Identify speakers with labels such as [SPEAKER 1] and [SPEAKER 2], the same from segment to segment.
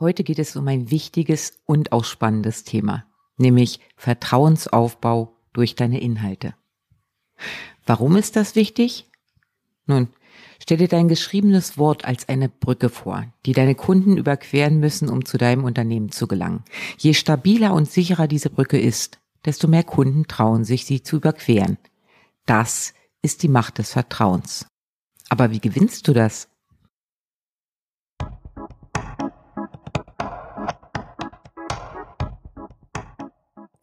[SPEAKER 1] Heute geht es um ein wichtiges und auch spannendes Thema, nämlich Vertrauensaufbau durch deine Inhalte. Warum ist das wichtig? Nun, stell dir dein geschriebenes Wort als eine Brücke vor, die deine Kunden überqueren müssen, um zu deinem Unternehmen zu gelangen. Je stabiler und sicherer diese Brücke ist, desto mehr Kunden trauen sich, sie zu überqueren. Das ist die Macht des Vertrauens. Aber wie gewinnst du das?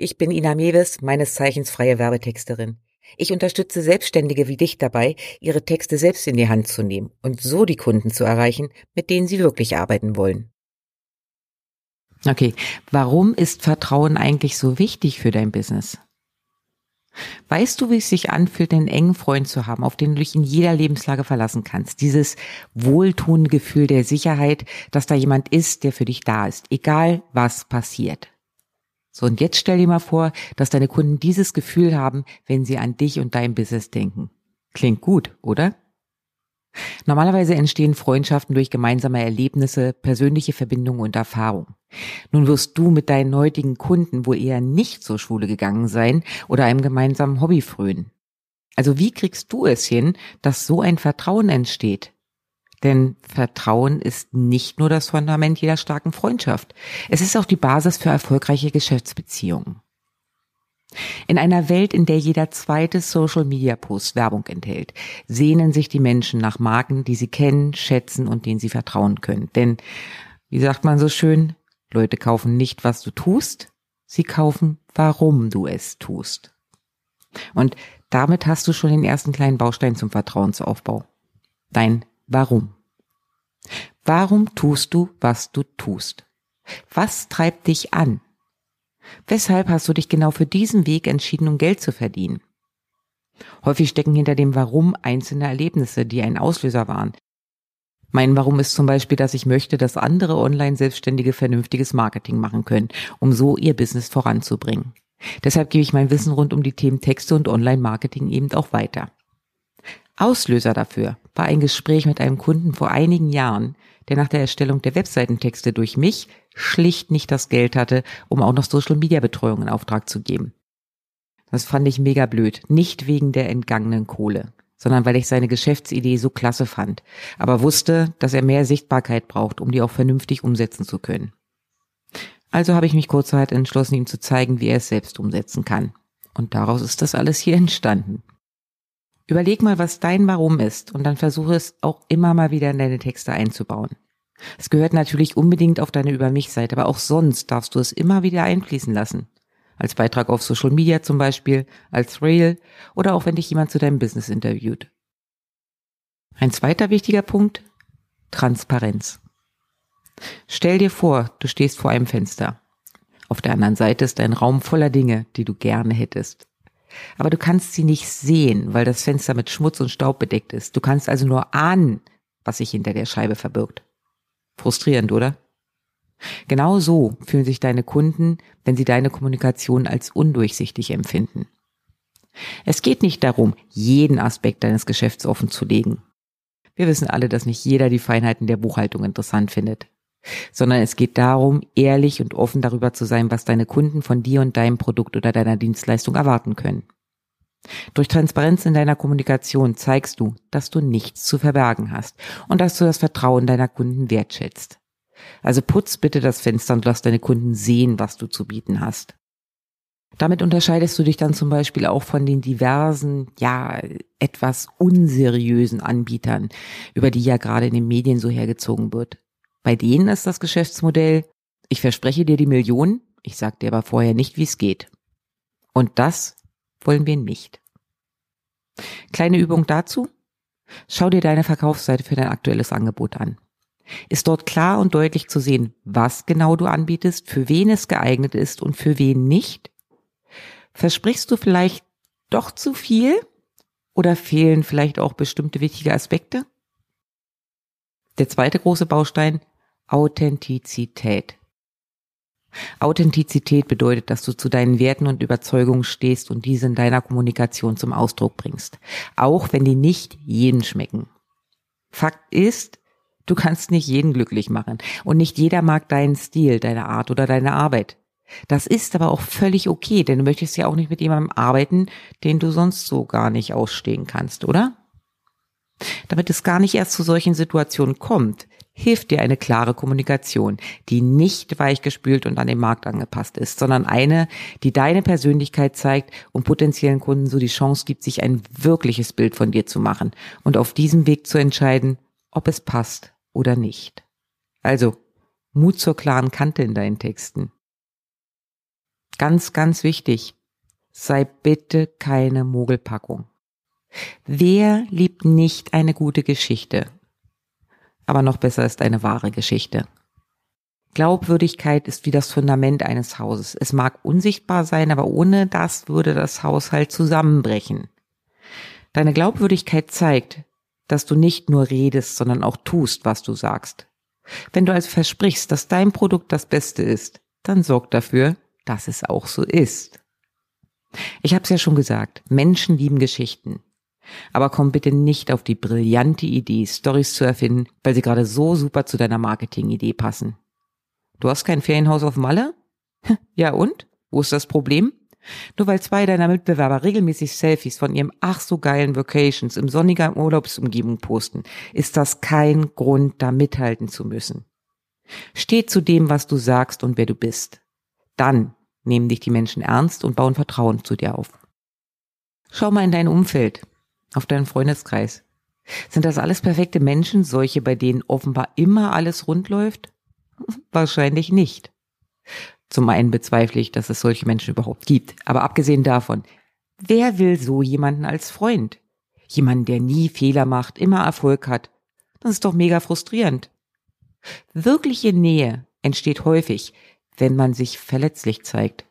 [SPEAKER 1] Ich bin Ina Mewes, meines Zeichens freie Werbetexterin. Ich unterstütze Selbstständige wie dich dabei, ihre Texte selbst in die Hand zu nehmen und so die Kunden zu erreichen, mit denen sie wirklich arbeiten wollen. Okay, warum ist Vertrauen eigentlich so wichtig für dein Business? Weißt du, wie es sich anfühlt, einen engen Freund zu haben, auf den du dich in jeder Lebenslage verlassen kannst? Dieses wohltuende Gefühl der Sicherheit, dass da jemand ist, der für dich da ist, egal was passiert. So, und jetzt stell dir mal vor, dass deine Kunden dieses Gefühl haben, wenn sie an dich und dein Business denken. Klingt gut, oder? Normalerweise entstehen Freundschaften durch gemeinsame Erlebnisse, persönliche Verbindungen und Erfahrung. Nun wirst du mit deinen heutigen Kunden wohl eher nicht zur Schule gegangen sein oder einem gemeinsamen Hobby frönen. Also wie kriegst du es hin, dass so ein Vertrauen entsteht? Denn Vertrauen ist nicht nur das Fundament jeder starken Freundschaft. Es ist auch die Basis für erfolgreiche Geschäftsbeziehungen. In einer Welt, in der jeder zweite Social Media Post Werbung enthält, sehnen sich die Menschen nach Marken, die sie kennen, schätzen und denen sie vertrauen können. Denn, wie sagt man so schön, Leute kaufen nicht, was du tust, sie kaufen, warum du es tust. Und damit hast du schon den ersten kleinen Baustein zum Vertrauensaufbau. Dein Warum? Warum tust du, was du tust? Was treibt dich an? Weshalb hast du dich genau für diesen Weg entschieden, um Geld zu verdienen? Häufig stecken hinter dem Warum einzelne Erlebnisse, die ein Auslöser waren. Mein Warum ist zum Beispiel, dass ich möchte, dass andere Online-Selbstständige vernünftiges Marketing machen können, um so ihr Business voranzubringen. Deshalb gebe ich mein Wissen rund um die Themen Texte und Online-Marketing eben auch weiter. Auslöser dafür war ein Gespräch mit einem Kunden vor einigen Jahren, der nach der Erstellung der Webseitentexte durch mich schlicht nicht das Geld hatte, um auch noch Social Media Betreuung in Auftrag zu geben. Das fand ich mega blöd. Nicht wegen der entgangenen Kohle, sondern weil ich seine Geschäftsidee so klasse fand, aber wusste, dass er mehr Sichtbarkeit braucht, um die auch vernünftig umsetzen zu können. Also habe ich mich kurzerhand entschlossen, ihm zu zeigen, wie er es selbst umsetzen kann. Und daraus ist das alles hier entstanden. Überleg mal, was dein Warum ist und dann versuche es auch immer mal wieder in deine Texte einzubauen. Es gehört natürlich unbedingt auf deine Über mich Seite, aber auch sonst darfst du es immer wieder einfließen lassen. Als Beitrag auf Social Media zum Beispiel, als Reel oder auch wenn dich jemand zu deinem Business interviewt. Ein zweiter wichtiger Punkt, Transparenz. Stell dir vor, du stehst vor einem Fenster. Auf der anderen Seite ist ein Raum voller Dinge, die du gerne hättest. Aber du kannst sie nicht sehen, weil das Fenster mit Schmutz und Staub bedeckt ist. Du kannst also nur ahnen, was sich hinter der Scheibe verbirgt. Frustrierend, oder? Genau so fühlen sich deine Kunden, wenn sie deine Kommunikation als undurchsichtig empfinden. Es geht nicht darum, jeden Aspekt deines Geschäfts offen zu legen. Wir wissen alle, dass nicht jeder die Feinheiten der Buchhaltung interessant findet sondern es geht darum, ehrlich und offen darüber zu sein, was deine Kunden von dir und deinem Produkt oder deiner Dienstleistung erwarten können. Durch Transparenz in deiner Kommunikation zeigst du, dass du nichts zu verbergen hast und dass du das Vertrauen deiner Kunden wertschätzt. Also putz bitte das Fenster und lass deine Kunden sehen, was du zu bieten hast. Damit unterscheidest du dich dann zum Beispiel auch von den diversen, ja, etwas unseriösen Anbietern, über die ja gerade in den Medien so hergezogen wird. Bei denen ist das Geschäftsmodell, ich verspreche dir die Millionen, ich sag dir aber vorher nicht, wie es geht. Und das wollen wir nicht. Kleine Übung dazu. Schau dir deine Verkaufsseite für dein aktuelles Angebot an. Ist dort klar und deutlich zu sehen, was genau du anbietest, für wen es geeignet ist und für wen nicht? Versprichst du vielleicht doch zu viel? Oder fehlen vielleicht auch bestimmte wichtige Aspekte? Der zweite große Baustein, Authentizität. Authentizität bedeutet, dass du zu deinen Werten und Überzeugungen stehst und diese in deiner Kommunikation zum Ausdruck bringst. Auch wenn die nicht jeden schmecken. Fakt ist, du kannst nicht jeden glücklich machen und nicht jeder mag deinen Stil, deine Art oder deine Arbeit. Das ist aber auch völlig okay, denn du möchtest ja auch nicht mit jemandem arbeiten, den du sonst so gar nicht ausstehen kannst, oder? Damit es gar nicht erst zu solchen Situationen kommt, hilft dir eine klare Kommunikation, die nicht weichgespült und an den Markt angepasst ist, sondern eine, die deine Persönlichkeit zeigt und potenziellen Kunden so die Chance gibt, sich ein wirkliches Bild von dir zu machen und auf diesem Weg zu entscheiden, ob es passt oder nicht. Also, Mut zur klaren Kante in deinen Texten. Ganz, ganz wichtig, sei bitte keine Mogelpackung. Wer liebt nicht eine gute Geschichte? aber noch besser ist eine wahre Geschichte. Glaubwürdigkeit ist wie das Fundament eines Hauses. Es mag unsichtbar sein, aber ohne das würde das Haus halt zusammenbrechen. Deine Glaubwürdigkeit zeigt, dass du nicht nur redest, sondern auch tust, was du sagst. Wenn du also versprichst, dass dein Produkt das Beste ist, dann sorg dafür, dass es auch so ist. Ich habe es ja schon gesagt, Menschen lieben Geschichten. Aber komm bitte nicht auf die brillante Idee, Stories zu erfinden, weil sie gerade so super zu deiner Marketingidee passen. Du hast kein Ferienhaus auf Malle? Ja und? Wo ist das Problem? Nur weil zwei deiner Mitbewerber regelmäßig Selfies von ihrem ach so geilen Vacations im sonniger Urlaubsumgebung posten, ist das kein Grund, da mithalten zu müssen. Steh zu dem, was du sagst und wer du bist. Dann nehmen dich die Menschen ernst und bauen Vertrauen zu dir auf. Schau mal in dein Umfeld auf deinen Freundeskreis. Sind das alles perfekte Menschen, solche, bei denen offenbar immer alles rund läuft? Wahrscheinlich nicht. Zum einen bezweifle ich, dass es solche Menschen überhaupt gibt. Aber abgesehen davon, wer will so jemanden als Freund? Jemanden, der nie Fehler macht, immer Erfolg hat. Das ist doch mega frustrierend. Wirkliche Nähe entsteht häufig, wenn man sich verletzlich zeigt,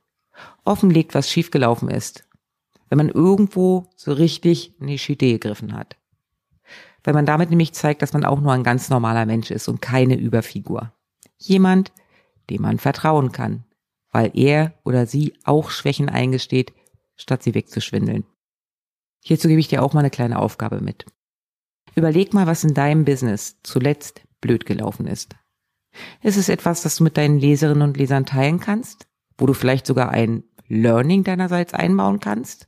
[SPEAKER 1] offenlegt, was schiefgelaufen ist wenn man irgendwo so richtig in die Schütte gegriffen hat. Wenn man damit nämlich zeigt, dass man auch nur ein ganz normaler Mensch ist und keine Überfigur. Jemand, dem man vertrauen kann, weil er oder sie auch Schwächen eingesteht, statt sie wegzuschwindeln. Hierzu gebe ich dir auch mal eine kleine Aufgabe mit. Überleg mal, was in deinem Business zuletzt blöd gelaufen ist. Ist es etwas, das du mit deinen Leserinnen und Lesern teilen kannst? Wo du vielleicht sogar ein Learning deinerseits einbauen kannst?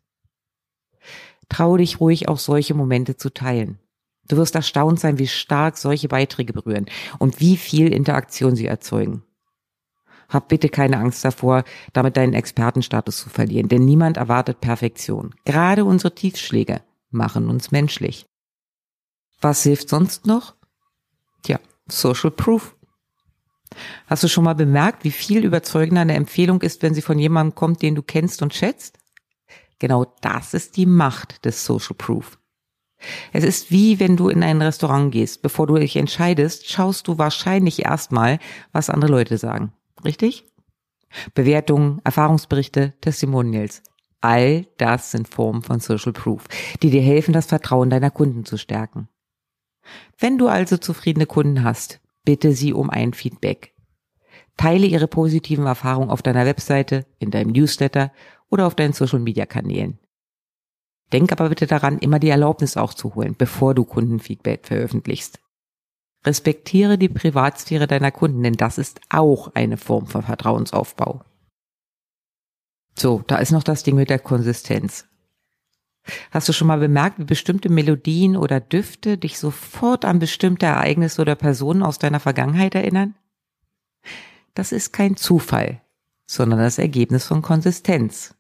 [SPEAKER 1] Trau dich ruhig auch solche Momente zu teilen. Du wirst erstaunt sein, wie stark solche Beiträge berühren und wie viel Interaktion sie erzeugen. Hab bitte keine Angst davor, damit deinen Expertenstatus zu verlieren, denn niemand erwartet Perfektion. Gerade unsere Tiefschläge machen uns menschlich. Was hilft sonst noch? Tja, Social Proof. Hast du schon mal bemerkt, wie viel überzeugender eine Empfehlung ist, wenn sie von jemandem kommt, den du kennst und schätzt? Genau das ist die Macht des Social Proof. Es ist wie wenn du in ein Restaurant gehst. Bevor du dich entscheidest, schaust du wahrscheinlich erstmal, was andere Leute sagen. Richtig? Bewertungen, Erfahrungsberichte, Testimonials. All das sind Formen von Social Proof, die dir helfen, das Vertrauen deiner Kunden zu stärken. Wenn du also zufriedene Kunden hast, bitte sie um ein Feedback. Teile ihre positiven Erfahrungen auf deiner Webseite, in deinem Newsletter oder auf deinen Social Media Kanälen. Denk aber bitte daran, immer die Erlaubnis auch zu holen, bevor du Kundenfeedback veröffentlichst. Respektiere die Privatsphäre deiner Kunden, denn das ist auch eine Form von Vertrauensaufbau. So, da ist noch das Ding mit der Konsistenz. Hast du schon mal bemerkt, wie bestimmte Melodien oder Düfte dich sofort an bestimmte Ereignisse oder Personen aus deiner Vergangenheit erinnern? Das ist kein Zufall, sondern das Ergebnis von Konsistenz.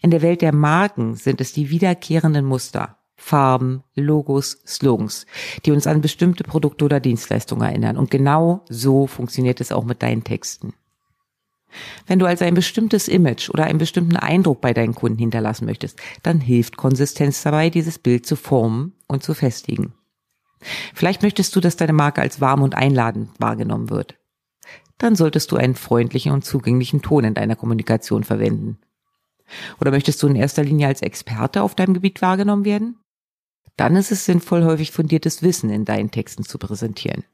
[SPEAKER 1] In der Welt der Marken sind es die wiederkehrenden Muster, Farben, Logos, Slogans, die uns an bestimmte Produkte oder Dienstleistungen erinnern. Und genau so funktioniert es auch mit deinen Texten. Wenn du also ein bestimmtes Image oder einen bestimmten Eindruck bei deinen Kunden hinterlassen möchtest, dann hilft Konsistenz dabei, dieses Bild zu formen und zu festigen. Vielleicht möchtest du, dass deine Marke als warm und einladend wahrgenommen wird. Dann solltest du einen freundlichen und zugänglichen Ton in deiner Kommunikation verwenden. Oder möchtest du in erster Linie als Experte auf deinem Gebiet wahrgenommen werden? Dann ist es sinnvoll, häufig fundiertes Wissen in deinen Texten zu präsentieren.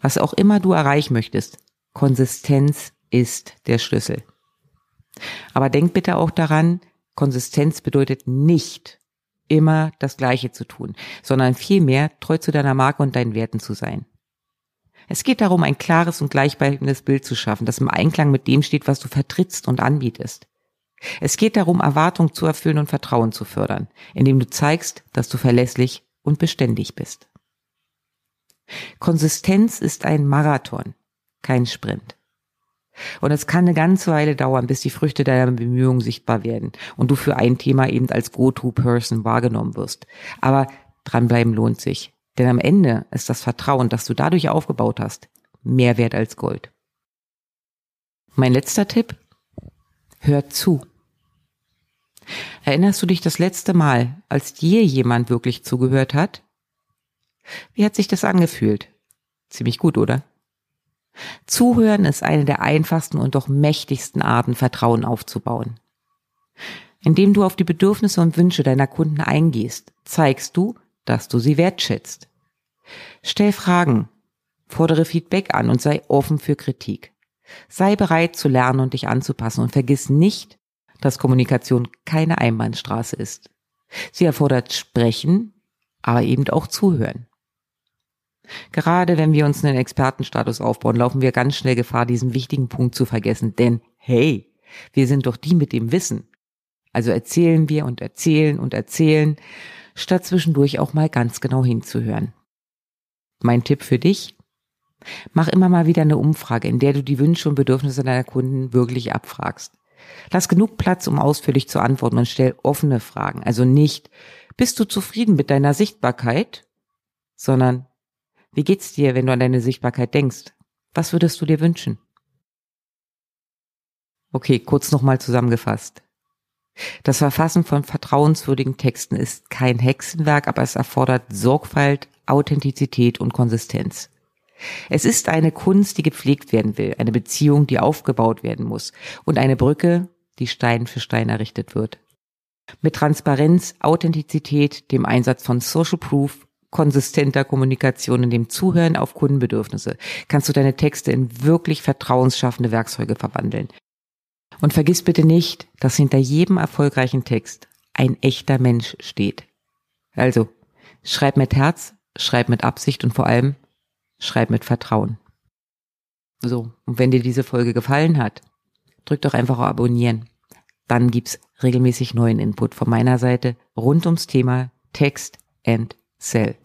[SPEAKER 1] Was auch immer du erreichen möchtest, Konsistenz ist der Schlüssel. Aber denk bitte auch daran, Konsistenz bedeutet nicht immer das Gleiche zu tun, sondern vielmehr treu zu deiner Marke und deinen Werten zu sein. Es geht darum, ein klares und gleichbleibendes Bild zu schaffen, das im Einklang mit dem steht, was du vertrittst und anbietest. Es geht darum, Erwartungen zu erfüllen und Vertrauen zu fördern, indem du zeigst, dass du verlässlich und beständig bist. Konsistenz ist ein Marathon, kein Sprint. Und es kann eine ganze Weile dauern, bis die Früchte deiner Bemühungen sichtbar werden und du für ein Thema eben als Go-To-Person wahrgenommen wirst. Aber dranbleiben lohnt sich. Denn am Ende ist das Vertrauen, das du dadurch aufgebaut hast, mehr wert als Gold. Mein letzter Tipp? Hör zu. Erinnerst du dich das letzte Mal, als dir jemand wirklich zugehört hat? Wie hat sich das angefühlt? Ziemlich gut, oder? Zuhören ist eine der einfachsten und doch mächtigsten Arten, Vertrauen aufzubauen. Indem du auf die Bedürfnisse und Wünsche deiner Kunden eingehst, zeigst du, dass du sie wertschätzt. Stell Fragen, fordere Feedback an und sei offen für Kritik. Sei bereit zu lernen und dich anzupassen und vergiss nicht, dass Kommunikation keine Einbahnstraße ist. Sie erfordert Sprechen, aber eben auch Zuhören. Gerade wenn wir uns einen Expertenstatus aufbauen, laufen wir ganz schnell Gefahr, diesen wichtigen Punkt zu vergessen. Denn hey, wir sind doch die mit dem Wissen. Also erzählen wir und erzählen und erzählen, statt zwischendurch auch mal ganz genau hinzuhören. Mein Tipp für dich, mach immer mal wieder eine Umfrage, in der du die Wünsche und Bedürfnisse deiner Kunden wirklich abfragst. Lass genug Platz, um ausführlich zu antworten und stell offene Fragen. Also nicht, bist du zufrieden mit deiner Sichtbarkeit, sondern wie geht's dir, wenn du an deine Sichtbarkeit denkst? Was würdest du dir wünschen? Okay, kurz nochmal zusammengefasst. Das Verfassen von vertrauenswürdigen Texten ist kein Hexenwerk, aber es erfordert Sorgfalt, Authentizität und Konsistenz. Es ist eine Kunst, die gepflegt werden will, eine Beziehung, die aufgebaut werden muss und eine Brücke, die Stein für Stein errichtet wird. Mit Transparenz, Authentizität, dem Einsatz von Social Proof konsistenter Kommunikation, in dem Zuhören auf Kundenbedürfnisse, kannst du deine Texte in wirklich vertrauensschaffende Werkzeuge verwandeln. Und vergiss bitte nicht, dass hinter jedem erfolgreichen Text ein echter Mensch steht. Also, schreib mit Herz, schreib mit Absicht und vor allem schreib mit Vertrauen. So, und wenn dir diese Folge gefallen hat, drück doch einfach auf Abonnieren. Dann gibt's regelmäßig neuen Input von meiner Seite rund ums Thema Text and Cell.